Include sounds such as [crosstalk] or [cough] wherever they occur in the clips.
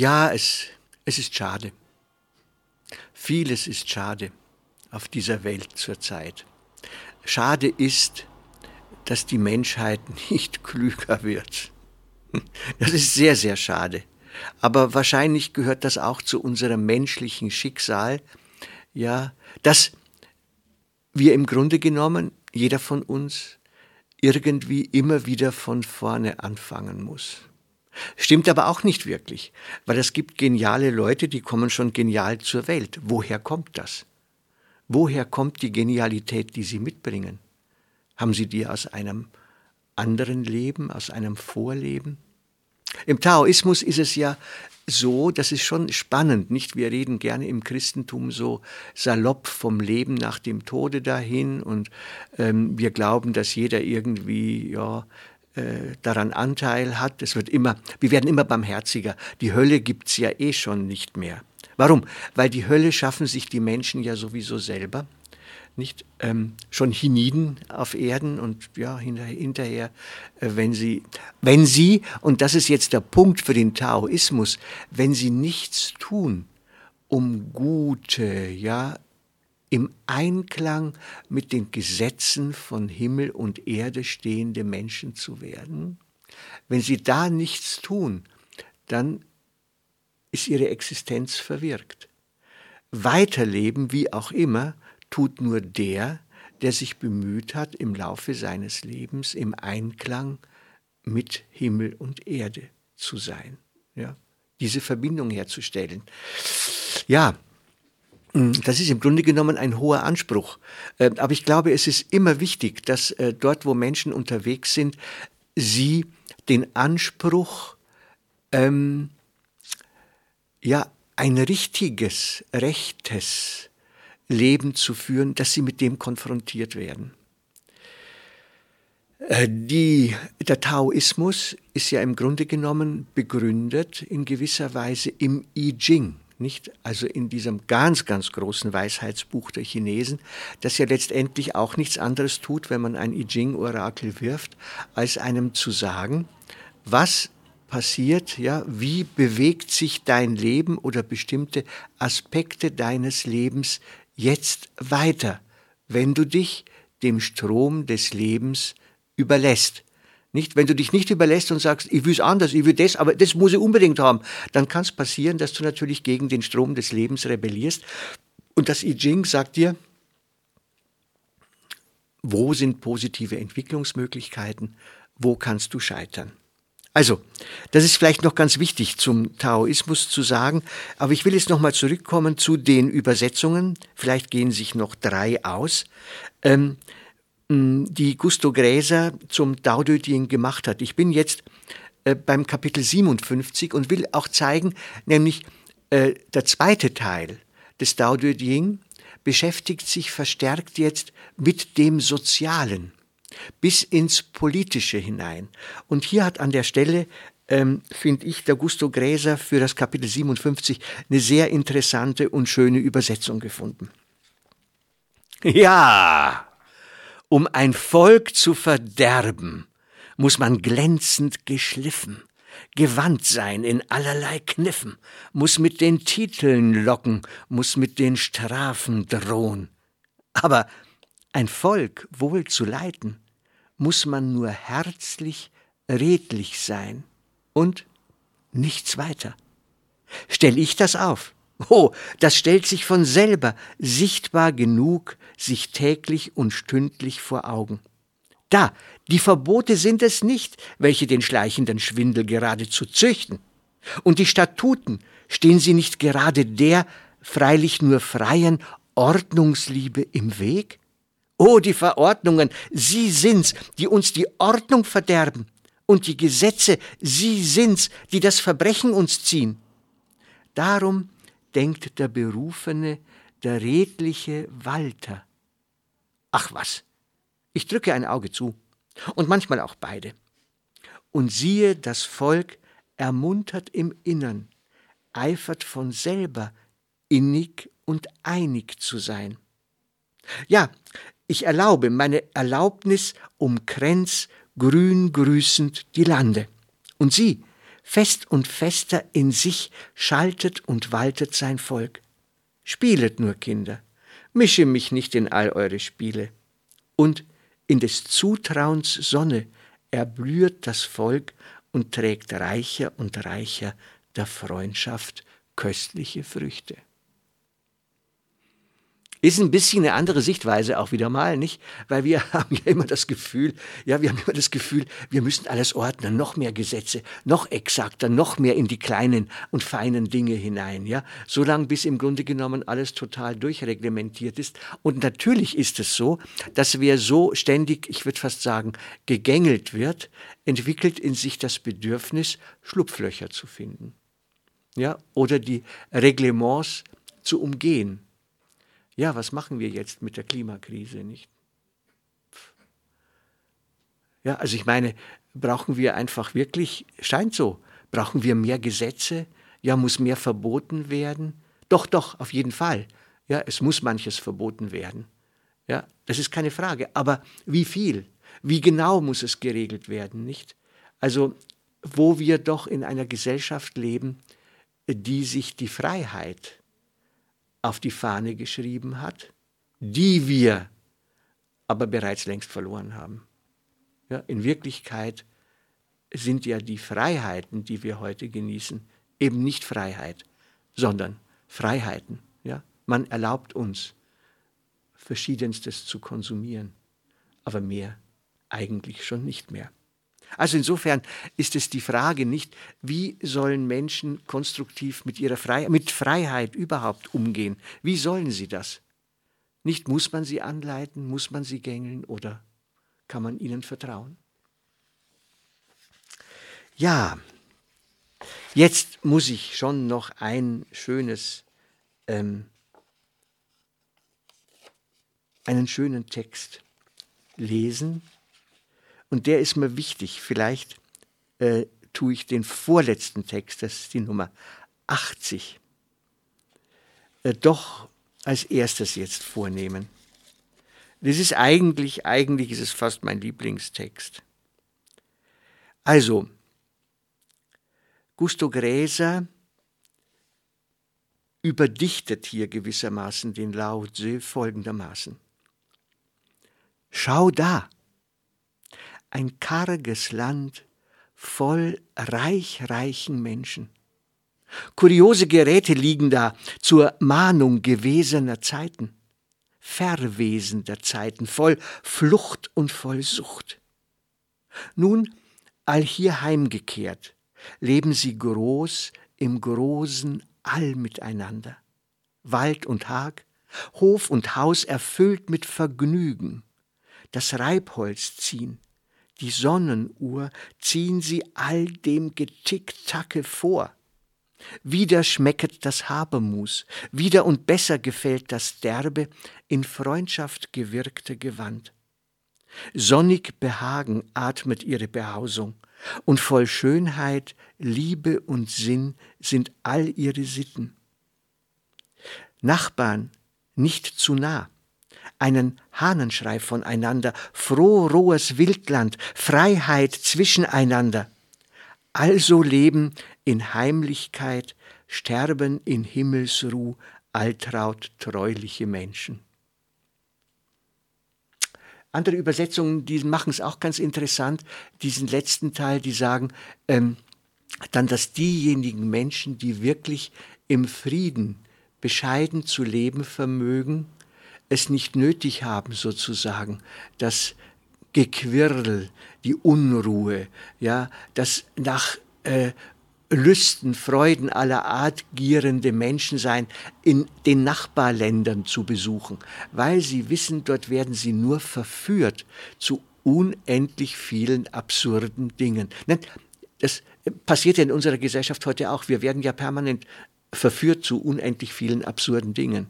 Ja, es, es ist schade. Vieles ist schade auf dieser Welt zurzeit. Schade ist, dass die Menschheit [laughs] nicht klüger wird. Das ist sehr, sehr schade. Aber wahrscheinlich gehört das auch zu unserem menschlichen Schicksal, ja, dass wir im Grunde genommen, jeder von uns, irgendwie immer wieder von vorne anfangen muss. Stimmt aber auch nicht wirklich, weil es gibt geniale Leute, die kommen schon genial zur Welt. Woher kommt das? Woher kommt die Genialität, die sie mitbringen? Haben sie die aus einem anderen Leben, aus einem Vorleben? Im Taoismus ist es ja so, das ist schon spannend, nicht? Wir reden gerne im Christentum so salopp vom Leben nach dem Tode dahin und ähm, wir glauben, dass jeder irgendwie ja daran Anteil hat. Es wird immer, wir werden immer barmherziger. Die Hölle gibt's ja eh schon nicht mehr. Warum? Weil die Hölle schaffen sich die Menschen ja sowieso selber. Nicht ähm, schon hienieden auf Erden und ja hinterher, hinterher äh, wenn sie, wenn sie und das ist jetzt der Punkt für den Taoismus, wenn sie nichts tun, um gute, ja im Einklang mit den Gesetzen von Himmel und Erde stehende Menschen zu werden. Wenn sie da nichts tun, dann ist ihre Existenz verwirkt. Weiterleben, wie auch immer, tut nur der, der sich bemüht hat, im Laufe seines Lebens im Einklang mit Himmel und Erde zu sein. Ja, diese Verbindung herzustellen. Ja, das ist im Grunde genommen ein hoher Anspruch. Ähm, aber ich glaube, es ist immer wichtig, dass äh, dort, wo Menschen unterwegs sind, sie den Anspruch, ähm, ja, ein richtiges, rechtes Leben zu führen, dass sie mit dem konfrontiert werden. Äh, die, der Taoismus ist ja im Grunde genommen begründet in gewisser Weise im I Ching nicht? Also in diesem ganz, ganz großen Weisheitsbuch der Chinesen, das ja letztendlich auch nichts anderes tut, wenn man ein I Ching-Orakel wirft, als einem zu sagen, was passiert, ja, wie bewegt sich dein Leben oder bestimmte Aspekte deines Lebens jetzt weiter, wenn du dich dem Strom des Lebens überlässt. Nicht? Wenn du dich nicht überlässt und sagst, ich will es anders, ich will das, aber das muss ich unbedingt haben, dann kann es passieren, dass du natürlich gegen den Strom des Lebens rebellierst. Und das I Ching sagt dir, wo sind positive Entwicklungsmöglichkeiten, wo kannst du scheitern. Also, das ist vielleicht noch ganz wichtig zum Taoismus zu sagen, aber ich will jetzt nochmal zurückkommen zu den Übersetzungen. Vielleicht gehen sich noch drei aus. Ähm, die Gusto Gräser zum Ching gemacht hat. Ich bin jetzt äh, beim Kapitel 57 und will auch zeigen, nämlich äh, der zweite Teil des Ching beschäftigt sich verstärkt jetzt mit dem Sozialen bis ins Politische hinein. Und hier hat an der Stelle, ähm, finde ich, der Gusto Gräser für das Kapitel 57 eine sehr interessante und schöne Übersetzung gefunden. Ja, um ein Volk zu verderben, muss man glänzend geschliffen, gewandt sein in allerlei Kniffen, muss mit den Titeln locken, muss mit den Strafen drohen. Aber ein Volk wohl zu leiten, muss man nur herzlich, redlich sein und nichts weiter. Stell ich das auf? Oh, das stellt sich von selber sichtbar genug sich täglich und stündlich vor Augen. Da, die Verbote sind es nicht, welche den schleichenden Schwindel geradezu züchten. Und die Statuten, stehen sie nicht gerade der freilich nur freien Ordnungsliebe im Weg? Oh, die Verordnungen, sie sind's, die uns die Ordnung verderben. Und die Gesetze, sie sind's, die das Verbrechen uns ziehen. Darum denkt der Berufene, der redliche Walter. Ach was, ich drücke ein Auge zu und manchmal auch beide. Und siehe, das Volk ermuntert im Innern, eifert von selber, innig und einig zu sein. Ja, ich erlaube, meine Erlaubnis umkränz grün grüßend die Lande. Und sie, fest und fester in sich, schaltet und waltet sein Volk. Spielet nur, Kinder, mische mich nicht in all eure Spiele. Und in des Zutrauens Sonne erblüht das Volk und trägt reicher und reicher der Freundschaft köstliche Früchte. Ist ein bisschen eine andere Sichtweise auch wieder mal, nicht? Weil wir [laughs] haben ja immer das Gefühl, ja, wir haben immer das Gefühl, wir müssen alles ordnen, noch mehr Gesetze, noch exakter, noch mehr in die kleinen und feinen Dinge hinein, ja? Solange bis im Grunde genommen alles total durchreglementiert ist. Und natürlich ist es so, dass wer so ständig, ich würde fast sagen, gegängelt wird, entwickelt in sich das Bedürfnis, Schlupflöcher zu finden. Ja? Oder die Reglements zu umgehen ja, was machen wir jetzt mit der Klimakrise nicht? Ja, also ich meine, brauchen wir einfach wirklich, scheint so, brauchen wir mehr Gesetze? Ja, muss mehr verboten werden? Doch, doch, auf jeden Fall. Ja, es muss manches verboten werden. Ja, das ist keine Frage. Aber wie viel? Wie genau muss es geregelt werden, nicht? Also, wo wir doch in einer Gesellschaft leben, die sich die Freiheit auf die Fahne geschrieben hat, die wir aber bereits längst verloren haben. Ja, in Wirklichkeit sind ja die Freiheiten, die wir heute genießen, eben nicht Freiheit, sondern Freiheiten. Ja? Man erlaubt uns, Verschiedenstes zu konsumieren, aber mehr eigentlich schon nicht mehr. Also insofern ist es die Frage nicht, wie sollen Menschen konstruktiv mit ihrer Freiheit, mit Freiheit überhaupt umgehen? Wie sollen sie das? Nicht muss man sie anleiten, muss man sie gängeln oder kann man ihnen vertrauen? Ja, jetzt muss ich schon noch ein schönes, ähm, einen schönen Text lesen und der ist mir wichtig. Vielleicht äh, tue ich den vorletzten Text, das ist die Nummer 80, äh, doch als erstes jetzt vornehmen. Das ist eigentlich, eigentlich ist es fast mein Lieblingstext. Also, Gusto Gräser überdichtet hier gewissermaßen den Lao Tse folgendermaßen. Schau da, ein karges Land voll reich reichen Menschen. Kuriose Geräte liegen da zur Mahnung gewesener Zeiten, Verwesen der Zeiten, voll Flucht und voll Sucht. Nun, all hier heimgekehrt, leben sie groß im großen All miteinander. Wald und Hag, Hof und Haus erfüllt mit Vergnügen, das Reibholz ziehen, die Sonnenuhr ziehen sie all dem Getick-Tacke vor. Wieder schmecket das Habermus, wieder und besser gefällt das derbe, in Freundschaft gewirkte Gewand. Sonnig Behagen atmet ihre Behausung, und voll Schönheit, Liebe und Sinn sind all ihre Sitten. Nachbarn nicht zu nah, einen Hahnenschrei voneinander, froh rohes Wildland, Freiheit zwischeneinander. Also leben in Heimlichkeit, sterben in Himmelsruh altraut treuliche Menschen. Andere Übersetzungen, die machen es auch ganz interessant, diesen letzten Teil, die sagen ähm, dann, dass diejenigen Menschen, die wirklich im Frieden bescheiden zu leben vermögen, es nicht nötig haben, sozusagen, das Gequirl, die Unruhe, ja, das nach äh, Lüsten, Freuden aller Art gierende Menschen sein, in den Nachbarländern zu besuchen, weil sie wissen, dort werden sie nur verführt zu unendlich vielen absurden Dingen. Das passiert ja in unserer Gesellschaft heute auch. Wir werden ja permanent verführt zu unendlich vielen absurden Dingen.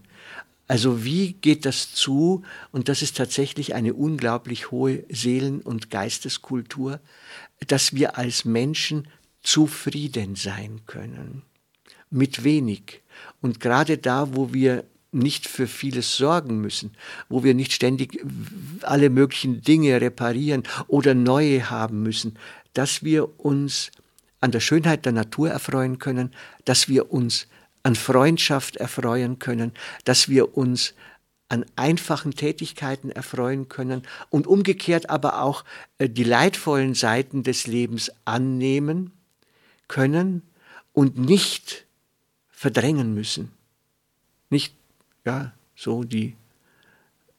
Also wie geht das zu? Und das ist tatsächlich eine unglaublich hohe Seelen- und Geisteskultur, dass wir als Menschen zufrieden sein können. Mit wenig. Und gerade da, wo wir nicht für vieles sorgen müssen, wo wir nicht ständig alle möglichen Dinge reparieren oder neue haben müssen, dass wir uns an der Schönheit der Natur erfreuen können, dass wir uns an Freundschaft erfreuen können, dass wir uns an einfachen Tätigkeiten erfreuen können und umgekehrt aber auch äh, die leidvollen Seiten des Lebens annehmen können und nicht verdrängen müssen. Nicht, ja, so die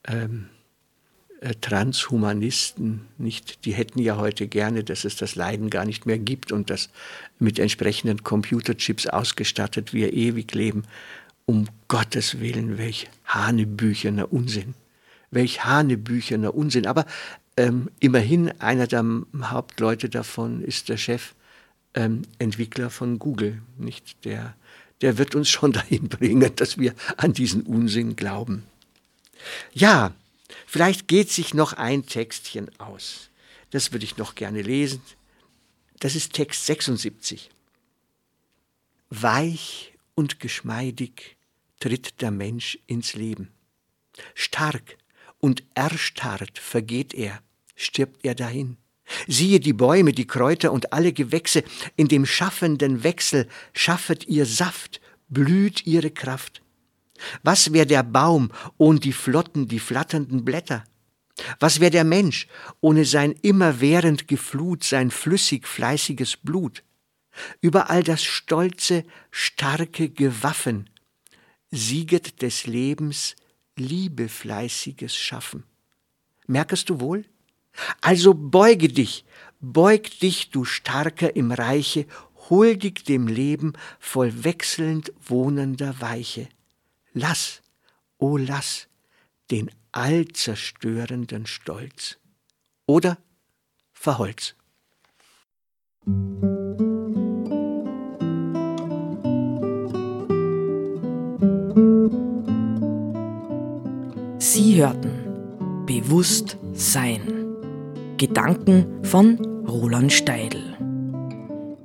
ähm, äh, Transhumanisten, nicht, die hätten ja heute gerne, dass es das Leiden gar nicht mehr gibt und das mit entsprechenden Computerchips ausgestattet wir ewig leben. Um Gottes Willen, welch hanebücherner Unsinn. Welch hanebücherner Unsinn. Aber ähm, immerhin einer der Hauptleute davon ist der Chef ähm, Entwickler von Google, nicht der der wird uns schon [laughs] dahin bringen, dass wir an diesen Unsinn glauben. Ja, Vielleicht geht sich noch ein Textchen aus. Das würde ich noch gerne lesen. Das ist Text 76. Weich und geschmeidig tritt der Mensch ins Leben. Stark und erstarrt vergeht er, stirbt er dahin. Siehe die Bäume, die Kräuter und alle Gewächse, in dem schaffenden Wechsel schaffet ihr Saft, blüht ihre Kraft. Was wäre der Baum ohne die flotten, die flatternden Blätter? Was wäre der Mensch ohne sein immerwährend Geflut, sein flüssig fleißiges Blut? Überall das stolze, starke Gewaffen sieget des Lebens liebefleißiges Schaffen. Merkest du wohl? Also beuge dich, beug dich, du Starker im Reiche, huldig dem Leben voll wechselnd wohnender Weiche. Lass, o oh lass, den allzerstörenden Stolz. Oder verholz. Sie hörten Bewusst Sein. Gedanken von Roland Steidl.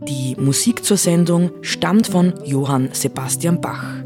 Die Musik zur Sendung stammt von Johann Sebastian Bach.